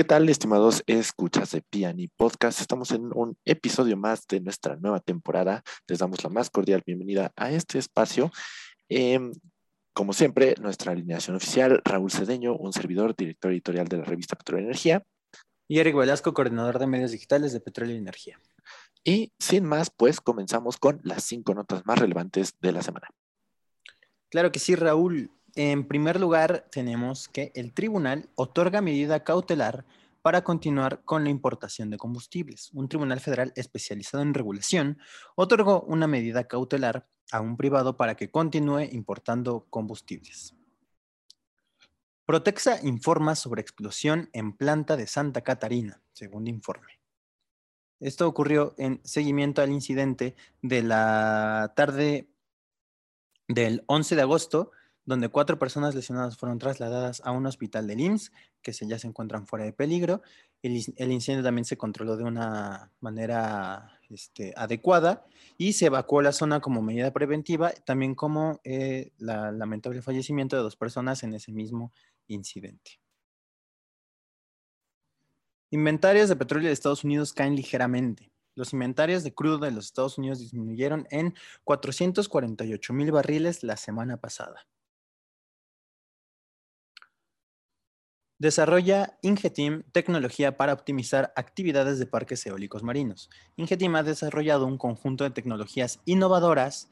¿Qué tal, estimados escuchas de Piani Podcast? Estamos en un episodio más de nuestra nueva temporada. Les damos la más cordial bienvenida a este espacio. Em, como siempre, nuestra alineación oficial, Raúl Cedeño, un servidor, director editorial de la revista Petróleo y Energía. Y Eric Velasco, coordinador de medios digitales de Petróleo y Energía. Y sin más, pues comenzamos con las cinco notas más relevantes de la semana. Claro que sí, Raúl. En primer lugar, tenemos que el tribunal otorga medida cautelar para continuar con la importación de combustibles. Un tribunal federal especializado en regulación otorgó una medida cautelar a un privado para que continúe importando combustibles. Protexa informa sobre explosión en planta de Santa Catarina, segundo informe. Esto ocurrió en seguimiento al incidente de la tarde del 11 de agosto, donde cuatro personas lesionadas fueron trasladadas a un hospital de IMSS, que ya se encuentran fuera de peligro. El, incendio también se controló de una manera este, adecuada y se evacuó la zona como medida preventiva, también como eh, lamentable fallecimiento de dos personas en ese mismo incidente. Inventarios de petróleo de Estados Unidos caen ligeramente. Los inventarios de crudo de los Estados Unidos disminuyeron en 448 mil barriles la semana pasada. Desarrolla Ingetim tecnología para optimizar actividades de parques eólicos marinos. Ingetim ha desarrollado un conjunto de tecnologías innovadoras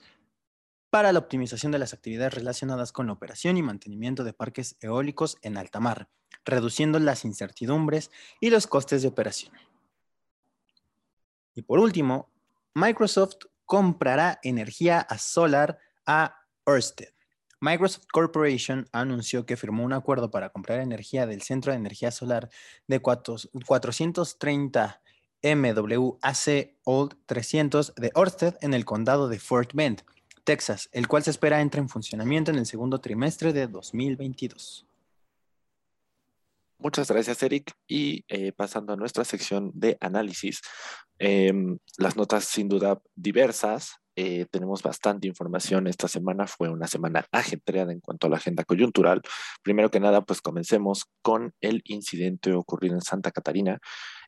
para la optimización de las actividades relacionadas con la operación y mantenimiento de parques eólicos en alta mar, reduciendo las incertidumbres y los costes de operación. Y por último, Microsoft comprará energía a solar a Ørsted. Microsoft Corporation anunció que firmó un acuerdo para comprar energía del Centro de Energía Solar de 430 MWAC Old 300 de Ørsted en el condado de Fort Bend, Texas, el cual se espera entre en funcionamiento en el segundo trimestre de 2022. Muchas gracias, Eric. Y eh, pasando a nuestra sección de análisis, em, las notas sin duda diversas. Eh, tenemos bastante información. Esta semana fue una semana ajetreada en cuanto a la agenda coyuntural. Primero que nada, pues comencemos con el incidente ocurrido en Santa Catarina.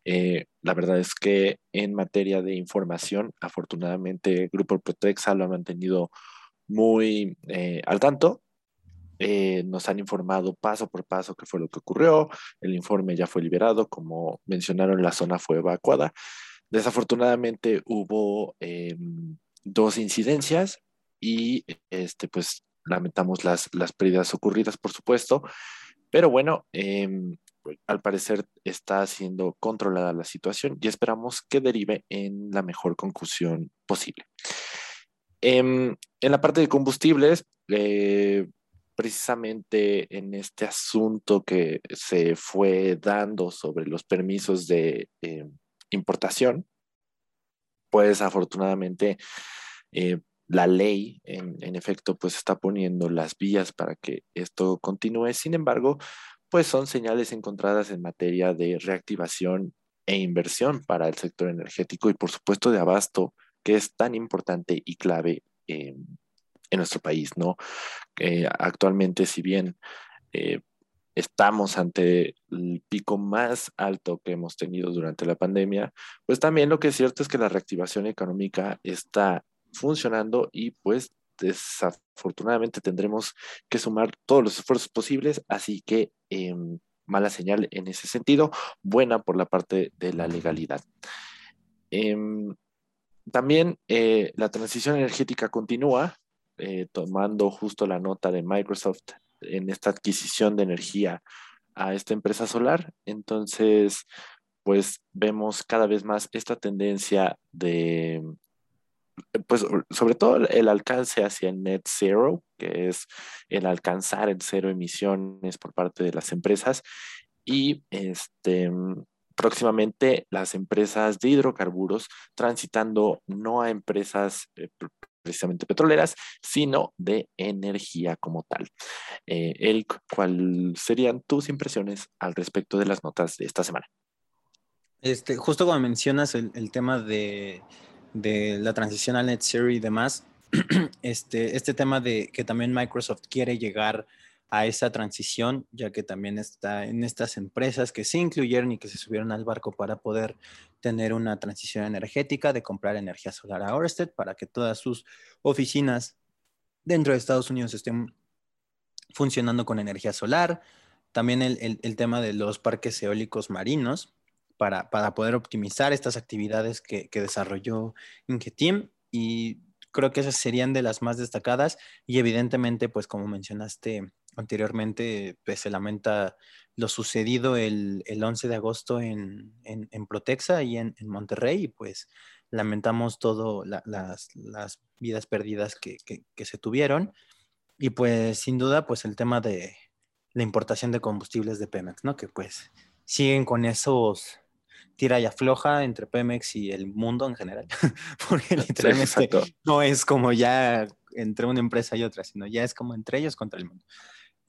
Eh, la verdad es que en materia de información, afortunadamente, Grupo Protexa lo ha mantenido muy eh, al tanto. Eh, nos han informado paso por paso qué fue lo que ocurrió. El informe ya fue liberado. Como mencionaron, la zona fue evacuada. Desafortunadamente hubo em, dos incidencias y este, pues lamentamos las, las pérdidas ocurridas, por supuesto. Pero bueno, em, al parecer está siendo controlada la situación y esperamos que derive en la mejor conclusión posible. Em, en, la parte de combustibles, eh, precisamente en este asunto que se fue dando sobre los permisos de eh, importación, pues afortunadamente eh, la ley en, efecto pues está poniendo las vías para que esto continúe. Sin embargo, pues son señales encontradas en materia de reactivación e inversión para el sector energético y por supuesto de abasto, que es tan importante y clave en nuestro país, ¿no? actualmente, si bien eh, estamos ante el pico más alto que hemos tenido durante la pandemia, pues también lo que es cierto es que la reactivación económica está funcionando y pues desafortunadamente tendremos que sumar todos los esfuerzos posibles, así que em, mala señal en ese sentido, buena por la parte de la legalidad. Em, también eh, la transición energética continúa, eh, tomando justo la nota de Microsoft en esta adquisición de energía a esta empresa solar. Entonces, pues vemos cada vez más esta tendencia de pues sobre todo el alcance hacia el net zero, que es el alcanzar el cero emisiones por parte de las empresas y este próximamente las empresas de hidrocarburos transitando no a empresas eh, precisamente petroleras, sino de energía como tal. Eh, Eric, ¿cuáles serían tus impresiones al respecto de las notas de esta semana? Este, justo como mencionas el tema de de la transición al net zero y demás, este, este tema de que también Microsoft quiere llegar a esa transición, ya que también está en estas empresas que se incluyeron y que se subieron al barco para poder tener una transición energética, de comprar energía solar a Orsted para que todas sus oficinas dentro de Estados Unidos estén funcionando con energía solar. También el, tema de los parques eólicos marinos para, poder optimizar estas actividades que, que desarrolló Ingetim y creo que esas serían de las más destacadas y evidentemente, pues como mencionaste anteriormente, pues se lamenta lo sucedido el, el 11 de agosto en, en, Protexa y en, Monterrey y pues lamentamos todo las, las, vidas perdidas que, que, se tuvieron y pues sin duda pues el tema de la importación de combustibles de Pemex, ¿no? Que pues siguen con esos tira y afloja entre Pemex y el mundo en general, porque literalmente no es como ya entre una empresa y otra, sino ya es como entre ellos contra el mundo.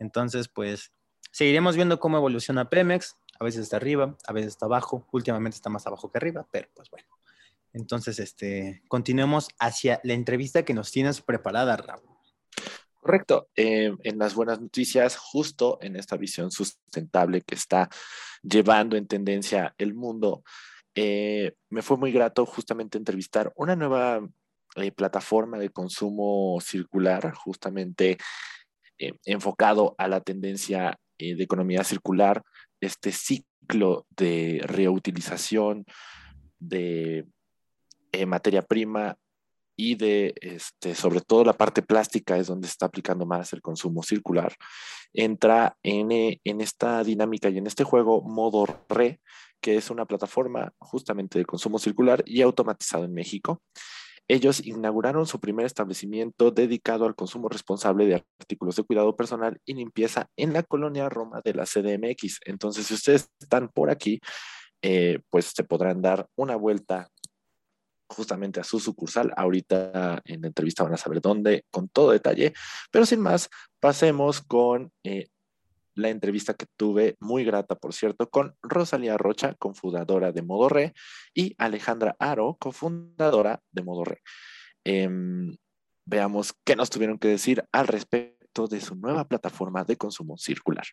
Entonces, pues seguiremos viendo cómo evoluciona Pemex, a veces está arriba, a veces está abajo, últimamente está más abajo que arriba, pero pues bueno. Entonces, este, continuemos hacia la entrevista que nos tienes preparada, Raúl. Correcto. Eh, en las buenas noticias, justo en esta visión sustentable que está llevando en tendencia el mundo, eh, me fue muy grato justamente entrevistar una nueva eh, plataforma de consumo circular, justamente enfocado a la tendencia de economía circular, este ciclo de reutilización de materia prima y de, este, sobre todo la parte plástica es donde está aplicando más el consumo circular, entra en, eh, en esta dinámica y en este juego modo re, que es una plataforma justamente de consumo circular y automatizado en México. Ellos inauguraron su primer establecimiento dedicado al consumo responsable de artículos de cuidado personal y limpieza en la colonia Roma de la CDMX. Entonces, si ustedes están por aquí, eh, pues se podrán dar una vuelta justamente a su sucursal. Ahorita en la entrevista van a saber dónde con todo detalle, pero sin más, pasemos con eh, la entrevista que tuve, muy grata por cierto, con Rosalía Rocha, cofundadora de Modo Re, y Alejandra Aro, cofundadora de Modo Re. Em, veamos qué nos tuvieron que decir al respecto de su nueva plataforma de consumo circular.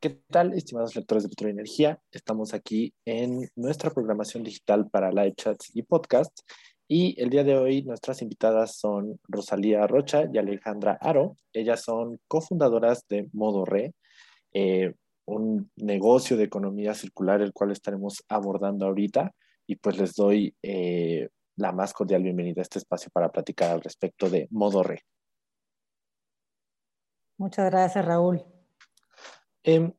¿Qué tal, estimados lectores de Petróleo y Energía? Estamos aquí en nuestra programación digital para live chats y podcasts. Y el día de hoy nuestras invitadas son Rosalía Rocha y Alejandra Aro. Ellas son cofundadoras de Modo Re, eh, un negocio de economía circular, el cual estaremos abordando ahorita. Y pues les doy eh, la más cordial bienvenida a este espacio para platicar al respecto de Modo Re. Muchas gracias, Raúl. Em,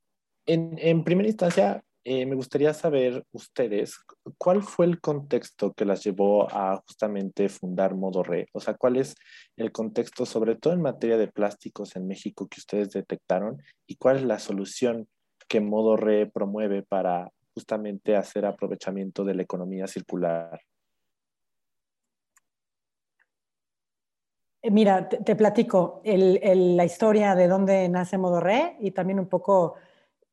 en, primera instancia, eh, me gustaría saber ustedes, ¿cuál fue el contexto que las llevó a justamente fundar Modo Re? O sea, ¿cuál es el contexto, sobre todo en materia de plásticos en México, que ustedes detectaron? ¿Y cuál es la solución que Modo Re promueve para justamente hacer aprovechamiento de la economía circular? Eh, mira, te, platico la historia de dónde nace Modo Re y también un poco,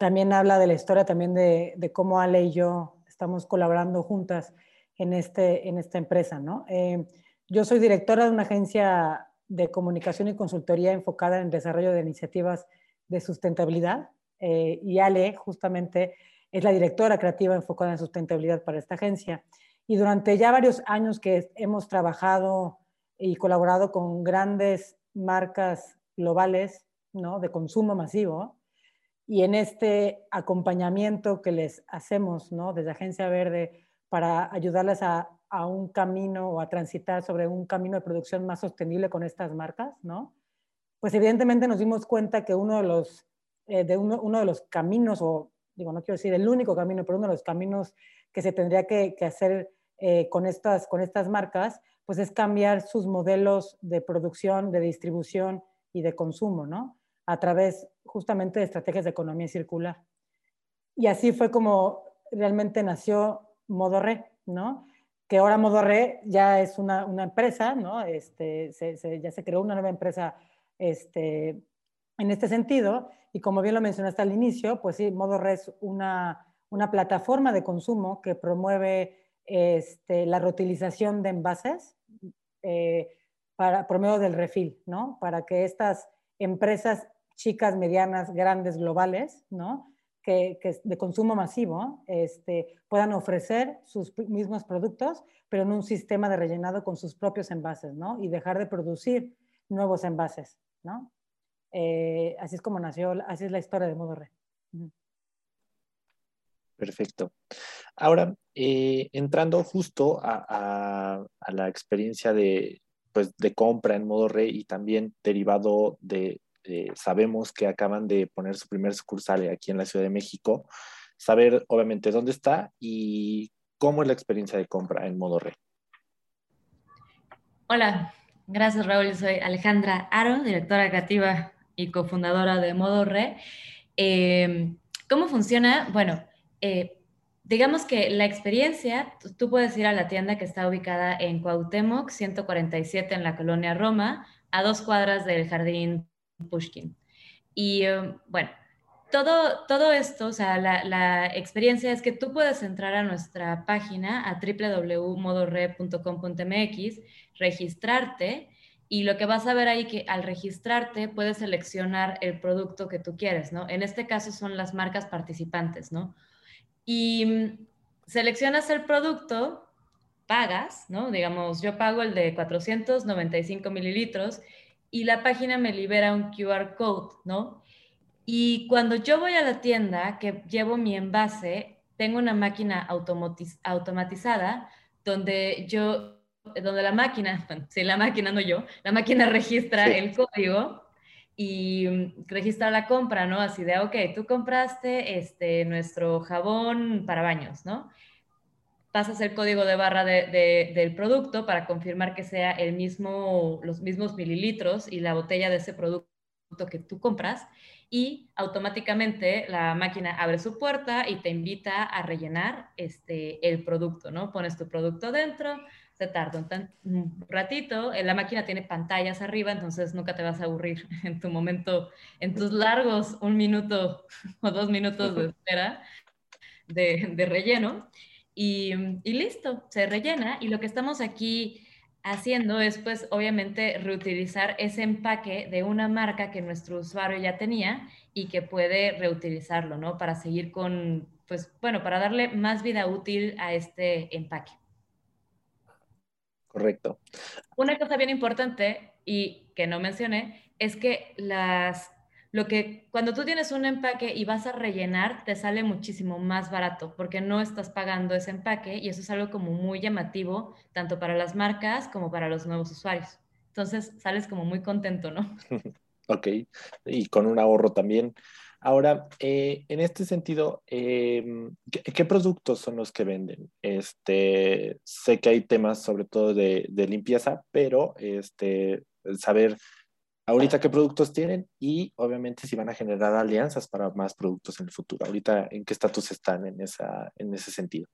también habla de la historia también de, cómo Ale y yo estamos colaborando juntas en, este, en esta empresa, ¿no? Eh, yo soy directora de una agencia de comunicación y consultoría enfocada en el desarrollo de iniciativas de sustentabilidad eh, y Ale justamente es la directora creativa enfocada en sustentabilidad para esta agencia. Y durante ya varios años que hemos trabajado y colaborado con grandes marcas globales ¿no? de consumo masivo. Y en este acompañamiento que les hacemos ¿no? desde Agencia Verde para ayudarles a, un camino o a transitar sobre un camino de producción más sostenible con estas marcas, ¿no? pues evidentemente nos dimos cuenta que uno de los, eh, de uno, de los caminos, o digo, no quiero decir el único camino, pero uno de los caminos que se tendría que, que hacer eh, con, estas, con estas marcas, pues es cambiar sus modelos de producción, de distribución y de consumo, ¿no? A través justamente de estrategias de economía circular. Y así fue como realmente nació Modorre, ¿no? Que ahora Modorre ya es una, una empresa, ¿no? Este, ya se creó una nueva empresa este, en este sentido. Y como bien lo mencionaste al inicio, pues sí, Modorre es una, una plataforma de consumo que promueve este, la reutilización de envases, eh, para, por medio del refil, ¿no? Para que estas empresas chicas, medianas, grandes, globales, ¿no? Que, de consumo masivo este, puedan ofrecer sus mismos productos, pero en un sistema de rellenado con sus propios envases, ¿no? Y dejar de producir nuevos envases, ¿no? Eh, así es como nació, así es la historia de Modo Re. Perfecto. Ahora, eh, entrando justo a, la experiencia de, pues, de compra en modo re y también derivado de, sabemos que acaban de poner su primer sucursal aquí en la Ciudad de México, saber obviamente dónde está y cómo es la experiencia de compra en modo re. Hola, gracias Raúl, soy Alejandra Aro, directora creativa y cofundadora de Modo Re. Eh, ¿Cómo funciona? Bueno, eh, digamos que la experiencia, tú puedes ir a la tienda que está ubicada en Cuauhtémoc, 147 en la colonia Roma, a dos cuadras del jardín Pushkin. Y um, bueno, todo, todo esto, o sea, la, experiencia es que tú puedes entrar a nuestra página a www.modore.com.mx, registrarte y lo que vas a ver ahí que al registrarte puedes seleccionar el producto que tú quieres, ¿no? En este caso son las marcas participantes, ¿no? y mm, seleccionas el producto, pagas, ¿no? Digamos, yo pago el de 495 mililitros y la página me libera un QR code, ¿no? Y cuando yo voy a la tienda que llevo mi envase, tengo una máquina automatizada donde yo, donde la máquina, bueno, sí, la máquina, no yo, la máquina registra el código y mm, registra la compra, ¿no? Así de, ok, tú compraste este, nuestro jabón para baños, ¿no? Pasas el código de barra del producto para confirmar que sea el mismo, los mismos mililitros y la botella de ese producto que tú compras y automáticamente la máquina abre su puerta y te invita a rellenar este, el producto, ¿no? Pones tu producto dentro, se tarda un, ratito. Eh, la máquina tiene pantallas arriba, entonces nunca te vas a aburrir en tu momento, en tus largos un minuto o dos minutos de espera de, relleno. Y, y, listo, se rellena. Y lo que estamos aquí haciendo es, pues, obviamente, reutilizar ese empaque de una marca que nuestro usuario ya tenía y que puede reutilizarlo, ¿no? Para seguir con, pues, bueno, para darle más vida útil a este empaque. Correcto. Una cosa bien importante y que no mencioné es que las lo que cuando tú tienes un empaque y vas a rellenar te sale muchísimo más barato porque no estás pagando ese empaque y eso es algo como muy llamativo tanto para las marcas como para los nuevos usuarios. Entonces sales como muy contento, ¿no? ok, y con un ahorro también. Ahora, eh, en este sentido, em, ¿qué, productos son los que venden? Este, sé que hay temas sobre todo de, limpieza, pero este, saber ahorita qué productos tienen y obviamente si van a generar alianzas para más productos en el futuro. Ahorita, ¿en qué estatus están en, esa, en ese sentido?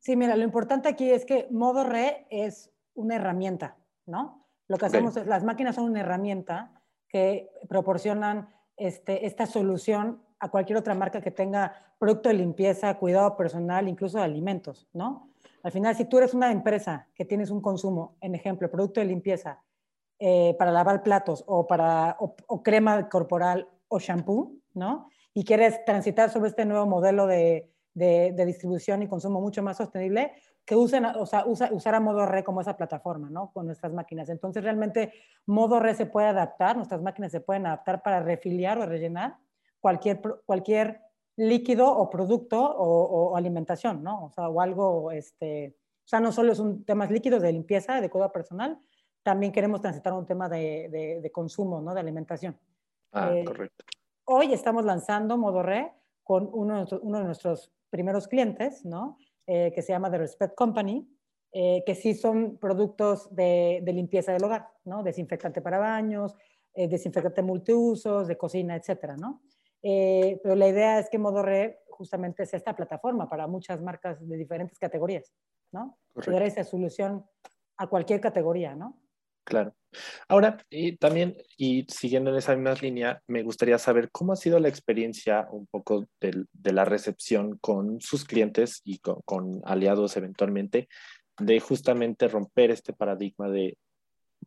Sí, mira, lo importante aquí es que Modo Re es una herramienta, ¿no? Lo que hacemos es, las máquinas son una herramienta que proporcionan este, esta solución a cualquier otra marca que tenga producto de limpieza, cuidado personal, incluso de alimentos, ¿no? Al final, si tú eres una empresa que tienes un consumo, en ejemplo, producto de limpieza eh, para lavar platos o, para, o, crema corporal o shampoo, ¿no? Y quieres transitar sobre este nuevo modelo de, de distribución y consumo mucho más sostenible, que usen, o sea, usar a modo re como esa plataforma, ¿no? Con nuestras máquinas. Entonces, realmente, modo re se puede adaptar, nuestras máquinas se pueden adaptar para refiliar o rellenar cualquier, cualquier líquido o producto o, alimentación, ¿no? O sea, o algo, este, o sea, no solo es un tema líquidos de limpieza, de cuidado personal, también queremos transitar un tema de, de, consumo, ¿no? De alimentación. Ah, eh, correcto. Hoy estamos lanzando modo re con uno uno de nuestros primeros clientes, ¿no? Eh, que se llama The Respect Company, eh, que sí son productos de, limpieza del hogar, ¿no? Desinfectante para baños, eh, desinfectante multiusos, de cocina, etcétera, ¿no? pero la idea es que Modo Re justamente sea esta plataforma para muchas marcas de diferentes categorías, ¿no? Poder esa solución a cualquier categoría, ¿no? Claro. Ahora, también, y siguiendo en esa misma línea, me gustaría saber cómo ha sido la experiencia un poco de, la recepción con sus clientes y con, aliados eventualmente, de justamente romper este paradigma de,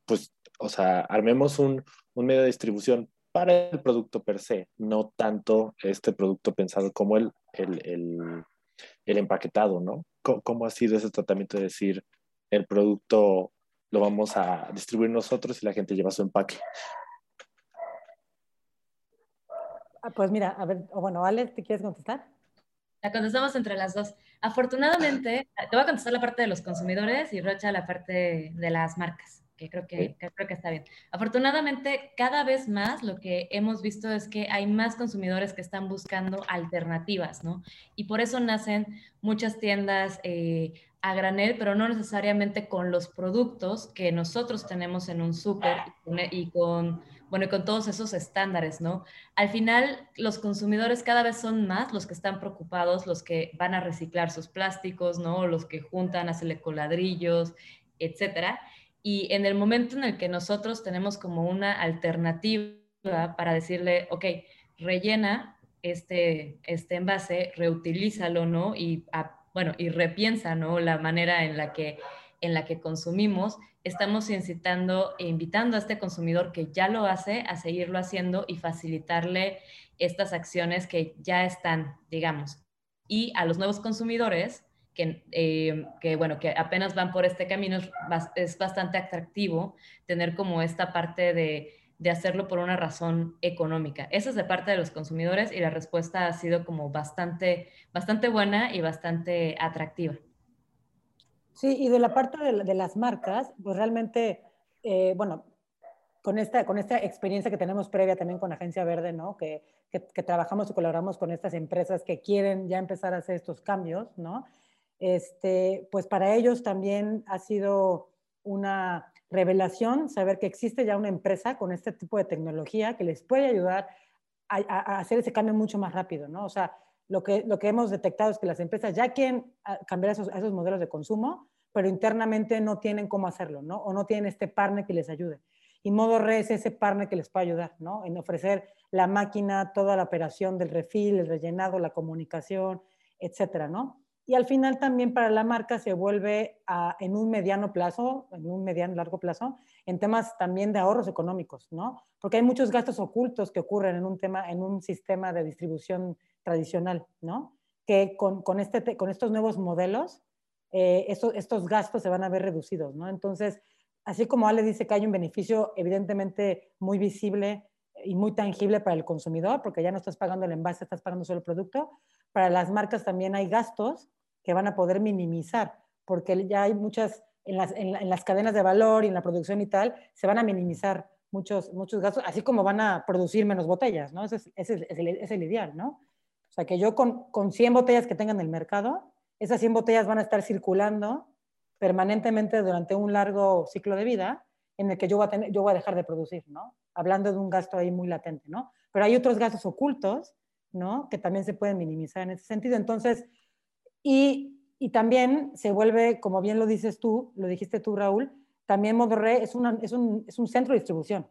pues o sea, armemos un, un medio de distribución para el producto per se, no tanto este producto pensado como el, el, el, el empaquetado, ¿no? ¿Cómo, ¿Cómo, ha sido ese tratamiento de decir el producto lo vamos a distribuir nosotros y la gente lleva su empaque? Ah, pues mira, a ver, bueno, Alex, ¿te quieres contestar? La contestamos entre las dos. Afortunadamente, te voy a contestar la parte de los consumidores y Rocha la parte de las marcas, que creo que, que, creo que está bien. Afortunadamente, cada vez más lo que hemos visto es que hay más consumidores que están buscando alternativas, ¿no? Y por eso nacen muchas tiendas eh, a granel, pero no necesariamente con los productos que nosotros tenemos en un súper y con bueno, y con todos esos estándares, ¿no? Al final, los consumidores cada vez son más los que están preocupados, los que van a reciclar sus plásticos, ¿no? Los que juntan, hacen coladrillos, etcétera. Y en el momento en el que nosotros tenemos como una alternativa para decirle, ok, rellena este, este envase, reutilízalo, ¿no? Y, bueno, y repiensa, ¿no? La manera en la que en la que consumimos, estamos incitando e invitando a este consumidor que ya lo hace a seguirlo haciendo y facilitarle estas acciones que ya están, digamos. Y a los nuevos consumidores, que, eh, que bueno, que apenas van por este camino, es, bastante atractivo tener como esta parte de, de hacerlo por una razón económica. Esa es de parte de los consumidores y la respuesta ha sido como bastante, bastante buena y bastante atractiva. Sí, y de la parte de, las marcas, pues realmente, eh, bueno, con esta, con esta experiencia que tenemos previa también con Agencia Verde, ¿no? Que, que, trabajamos y colaboramos con estas empresas que quieren ya empezar a hacer estos cambios, ¿no? Este, pues para ellos también ha sido una revelación saber que existe ya una empresa con este tipo de tecnología que les puede ayudar a, a hacer ese cambio mucho más rápido, ¿no? O sea, lo que, lo que hemos detectado es que las empresas ya quieren ah, cambiar esos, esos modelos de consumo, pero internamente no tienen cómo hacerlo, ¿no? O no tienen este partner que les ayude. Y Modo Re es ese partner que les puede ayudar, ¿no? En ofrecer la máquina, toda la operación del refil, el rellenado, la comunicación, etcétera, ¿no? Y al final también para la marca se vuelve a, en un mediano plazo, en un mediano largo plazo, en temas también de ahorros económicos, ¿no? Porque hay muchos gastos ocultos que ocurren en un tema, en un sistema de distribución tradicional, ¿no? Que con, con, este, con estos nuevos modelos, eh, estos, estos gastos se van a ver reducidos, ¿no? Entonces, así como Ale dice que hay un beneficio evidentemente muy visible y muy tangible para el consumidor, porque ya no estás pagando el envase, estás pagando solo el producto, para las marcas también hay gastos que van a poder minimizar, porque ya hay muchas, en las, en, las cadenas de valor y en la producción y tal, se van a minimizar muchos, muchos gastos, así como van a producir menos botellas, ¿no? Ese es, ese es, el, ideal, ¿no? O sea, que yo con, con 100 botellas que tengan en el mercado, esas 100 botellas van a estar circulando permanentemente durante un largo ciclo de vida en el que yo voy a, tener, yo voy a dejar de producir, ¿no? Hablando de un gasto ahí muy latente, ¿no? Pero hay otros gastos ocultos, ¿no? Que también se pueden minimizar en ese sentido. Entonces, y, y también se vuelve, como bien lo dices tú, lo dijiste tú, Raúl, también Modorre es, una, es, un, es un centro de distribución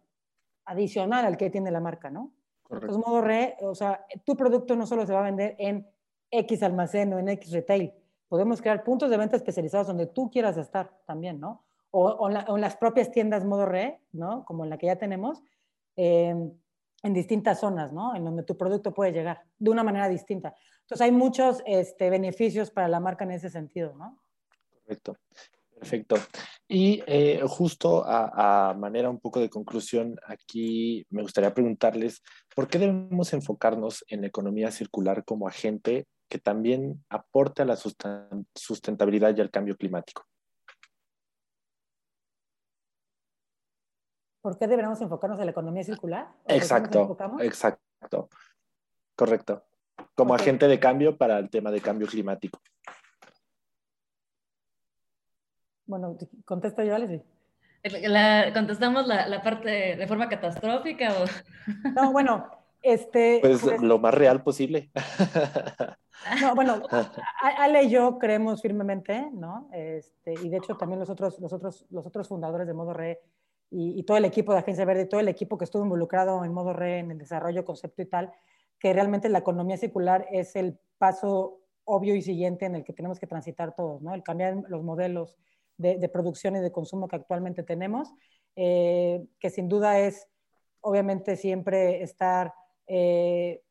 adicional al que tiene la marca, ¿no? Correcto. Entonces, Modorre, o sea, tu producto no solo se va a vender en X almacén o en X retail. Podemos crear puntos de venta especializados donde tú quieras estar también, ¿no? O, o, la, o en las propias tiendas modo re, ¿no? Como la que ya tenemos, eh, en distintas zonas, ¿no? En donde tu producto puede llegar de una manera distinta. Entonces hay muchos este, beneficios para la marca en ese sentido, ¿no? Correcto. Perfecto. Y eh, justo a, a, manera un poco de conclusión, aquí me gustaría preguntarles, ¿por qué debemos enfocarnos en la economía circular como agente que también aporte a la sustentabilidad y al cambio climático. ¿Por qué deberíamos enfocarnos en la economía circular? Exacto, exacto. Correcto. Como okay. agente de cambio para el tema de cambio climático. Bueno, contesto yo, Leslie. La, ¿Contestamos la, la, parte de forma catastrófica? O... No, bueno, este, pues, pues, lo más real posible. No, bueno, Ale y yo creemos firmemente, ¿no? Este, y de hecho también los otros, los otros, los otros fundadores de Modo Re y, y, todo el equipo de Agencia Verde, todo el equipo que estuvo involucrado en Modo Re, en el desarrollo, concepto y tal, que realmente la economía circular es el paso obvio y siguiente en el que tenemos que transitar todos, ¿no? El cambiar los modelos de, de producción y de consumo que actualmente tenemos eh, que sin duda es, obviamente, siempre estar eh,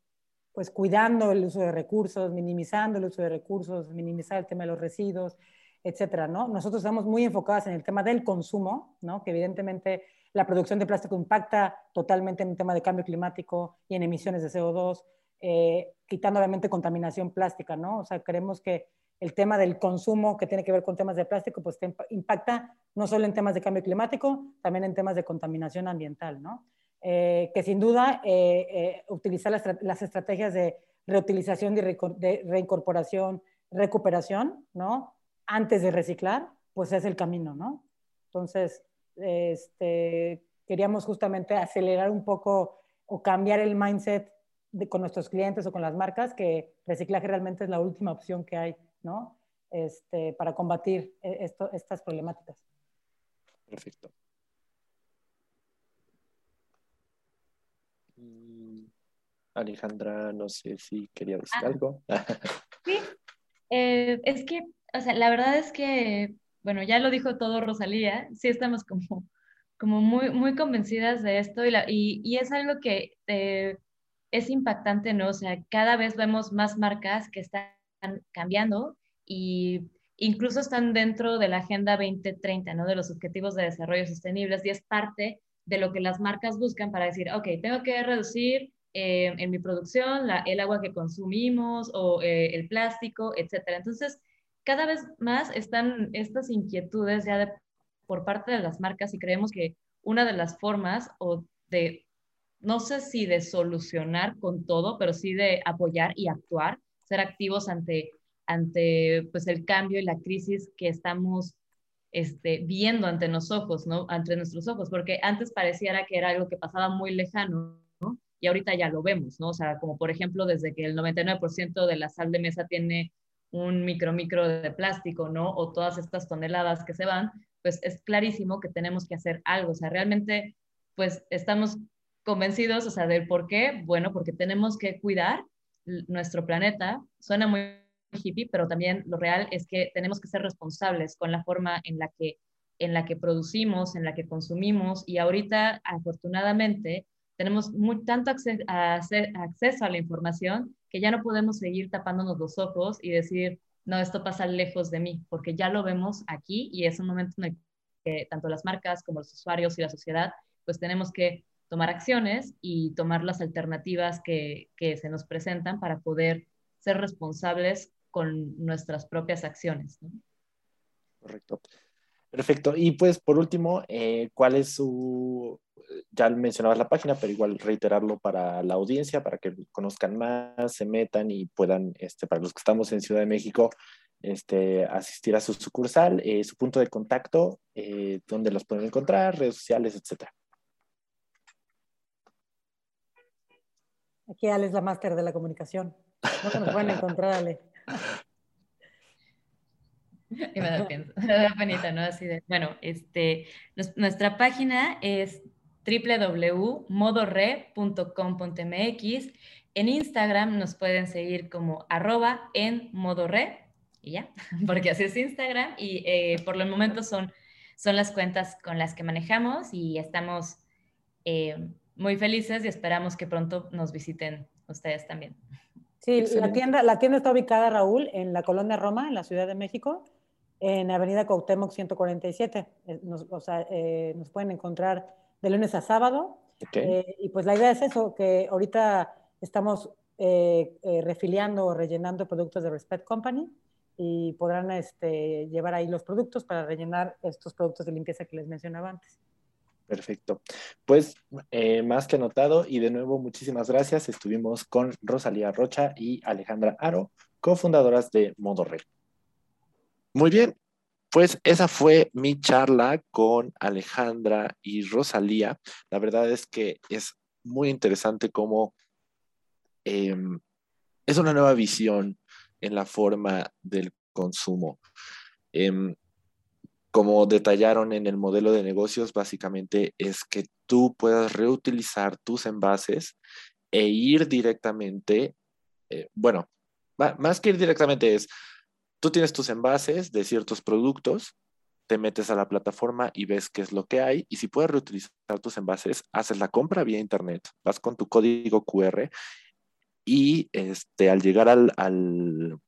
pues cuidando el uso de recursos, minimizando el uso de recursos, minimizar el tema de los residuos, etcétera, ¿no? Nosotros estamos muy enfocados en el tema del consumo, ¿no? Que evidentemente la producción de plástico impacta totalmente en el tema de cambio climático y en emisiones de CO2, eh, quitando obviamente contaminación plástica, ¿no? O sea, creemos que el tema del consumo que tiene que ver con temas de plástico, pues impacta no solo en temas de cambio climático, también en temas de contaminación ambiental, ¿no? Eh, que sin duda eh, eh, utilizar las, estrategias de reutilización, de, reincorporación, recuperación, ¿no? Antes de reciclar, pues es el camino, ¿no? Entonces, este, queríamos justamente acelerar un poco o cambiar el mindset de, con nuestros clientes o con las marcas, que reciclaje realmente es la última opción que hay ¿no? Este, para combatir e, estas problemáticas. Perfecto. Mm, Alejandra, no sé si quería decir ah. algo. sí, eh, es que, o sea, la verdad es que, bueno, ya lo dijo todo Rosalía, sí estamos como, como muy, muy convencidas de esto y, la, y, y es algo que eh, es impactante, ¿no? O sea, cada vez vemos más marcas que están cambiando y incluso están dentro de la Agenda 2030, ¿no? De los Objetivos de Desarrollo Sostenibles y es parte de lo que las marcas buscan para decir, ok, tengo que reducir eh, en mi producción el agua que consumimos o eh, el plástico, etcétera. Entonces, cada vez más están estas inquietudes ya por parte de las marcas y creemos que una de las formas o de, no sé si de solucionar con todo, pero sí de apoyar y actuar ser activos ante, ante pues, el cambio y la crisis que estamos este, viendo ante, los ojos, ¿no? ante nuestros ojos, porque antes pareciera que era algo que pasaba muy lejano, ¿no? y ahorita ya lo vemos, ¿no? O sea, como por ejemplo, desde que el 99% de la sal de mesa tiene un micro micro de plástico, ¿no? O todas estas toneladas que se van, pues es clarísimo que tenemos que hacer algo. O sea, realmente, pues estamos convencidos, o sea, del por qué. Bueno, porque tenemos que cuidar nuestro planeta. Suena muy hippie, pero también lo real es que tenemos que ser responsables con la forma en la que, en la que producimos, en la que consumimos y ahorita, afortunadamente, tenemos muy, tanto acceso a la información que ya no podemos seguir tapándonos los ojos y decir, no, esto pasa lejos de mí, porque ya lo vemos aquí y es un momento en el que tanto las marcas como los usuarios y la sociedad, pues tenemos que tomar acciones y tomar las alternativas que, que se nos presentan para poder ser responsables con nuestras propias acciones. Correcto. Perfecto. Y pues por último, eh, ¿cuál es su, ya mencionabas la página, pero igual reiterarlo para la audiencia, para que conozcan más, se metan y puedan, este, para los que estamos en Ciudad de México, este, asistir a su sucursal, eh, su punto de contacto, eh, donde los pueden encontrar, redes sociales, etcétera. Aquí Ale es la máster de la comunicación. No nos pueden encontrar, Ale. Y me da, me penita, ¿no? Así de, bueno, este, nuestra página es www.modore.com.mx. En Instagram nos pueden seguir como arroba en modore, y ya, porque así es Instagram, y eh, por el momento son, son las cuentas con las que manejamos y estamos eh, muy felices y esperamos que pronto nos visiten ustedes también. Sí, la tienda, la tienda está ubicada, Raúl, en la colonia Roma, en la Ciudad de México, en Avenida Cuauhtémoc 147. Eh, nos, o sea, eh, nos pueden encontrar de lunes a sábado. Eh, y pues la idea es eso, que ahorita estamos refiliando o rellenando productos de Respect Company y podrán este, llevar ahí los productos para rellenar estos productos de limpieza que les mencionaba antes. Perfecto. Pues eh, más que anotado y de nuevo muchísimas gracias. Estuvimos con Rosalía Rocha y Alejandra Aro, cofundadoras de Modo Rey. Muy bien, pues esa fue mi charla con Alejandra y Rosalía. La verdad es que es muy interesante cómo em, es una nueva visión en la forma del consumo. Em, como detallaron en el modelo de negocios, básicamente es que tú puedas reutilizar tus envases e ir directamente, eh, bueno, más que ir directamente es, tú tienes tus envases de ciertos productos te metes a la plataforma y ves qué es lo que hay y si puedes reutilizar tus envases, haces la compra vía internet, vas con tu código QR y este, al llegar al,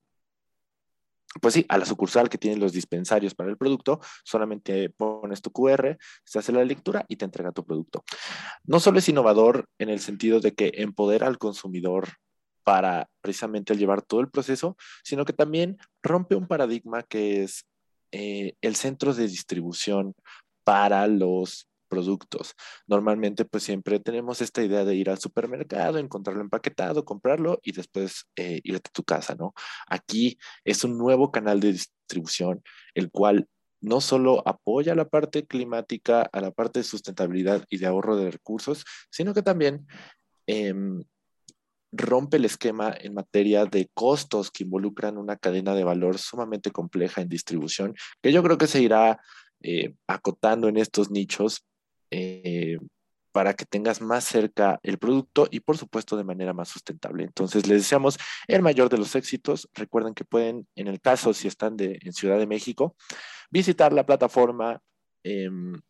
pues sí, a la sucursal que tiene los dispensarios para el producto, solamente pones tu QR, se hace la lectura y te entrega tu producto. No solo es innovador en el sentido de que empodera al consumidor para precisamente llevar todo el proceso, sino que también rompe un paradigma que es eh, el centro de distribución para los productos. Normalmente, pues siempre tenemos esta idea de ir al supermercado, encontrarlo empaquetado, comprarlo y después eh, ir a tu casa, ¿no? Aquí es un nuevo canal de distribución, el cual no solo apoya la parte climática, a la parte de sustentabilidad y de ahorro de recursos, sino que también em, rompe el esquema en materia de costos que involucran una cadena de valor sumamente compleja en distribución, que yo creo que se irá eh, acotando en estos nichos eh, para que tengas más cerca el producto y por supuesto de manera más sustentable. Entonces les deseamos el mayor de los éxitos. Recuerden que pueden, en el caso si están de, en Ciudad de México, visitar la plataforma em,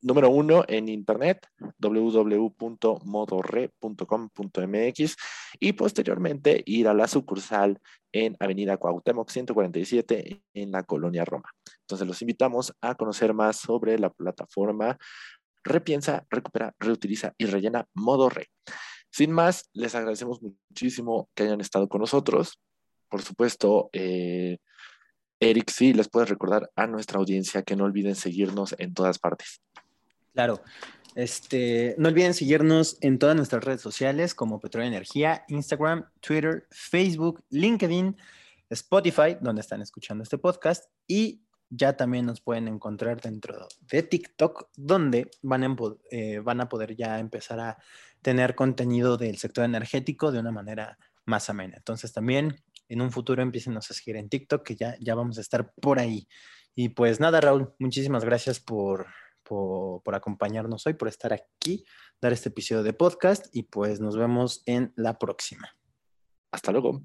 número uno en internet, www.modorre.com.mx y posteriormente ir a la sucursal en Avenida Cuauhtémoc 147 en la colonia Roma. Entonces los invitamos a conocer más sobre la plataforma Repiensa, Recupera, Reutiliza y Rellena Modorre. Sin más, les agradecemos muchísimo que hayan estado con nosotros. Por supuesto, eh, Eric, sí, les puedes recordar a nuestra audiencia que no olviden seguirnos en todas partes. Claro. Este, no olviden seguirnos en todas nuestras redes sociales como Petróleo Energía, Instagram, Twitter, Facebook, LinkedIn, Spotify, donde están escuchando este podcast, y ya también nos pueden encontrar dentro de TikTok, donde van a, eh, van a poder ya empezar a tener contenido del sector energético de una manera más amena. Entonces también en un futuro empiecen a seguir en TikTok, que ya, ya vamos a estar por ahí. Y pues nada, Raúl, muchísimas gracias por, acompañarnos hoy, por estar aquí, dar este episodio de podcast y pues nos vemos en la próxima. Hasta luego.